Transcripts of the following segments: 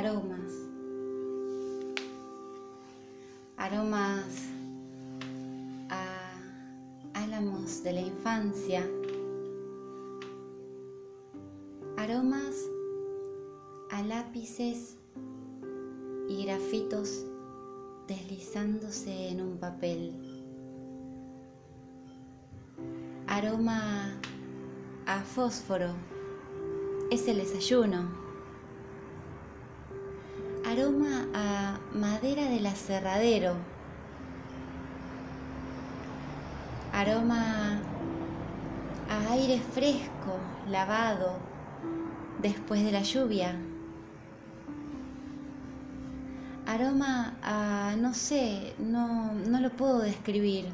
aromas, aromas a álamos de la infancia, aromas a lápices y grafitos deslizándose en un papel. Aroma a fósforo. Es el desayuno aroma a madera del aserradero, aroma a aire fresco, lavado, después de la lluvia, aroma a, no sé, no, no lo puedo describir,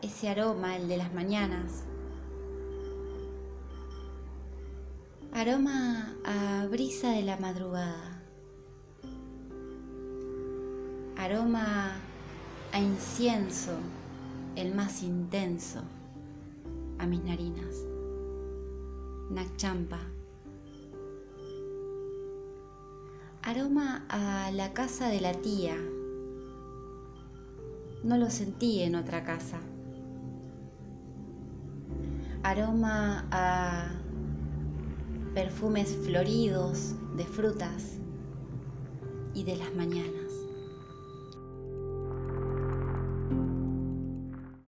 ese aroma, el de las mañanas. Aroma a brisa de la madrugada aroma a incienso, el más intenso, a mis narinas. Nakchampa. Aroma a la casa de la tía. No lo sentí en otra casa. Aroma a perfumes floridos de frutas y de las mañanas.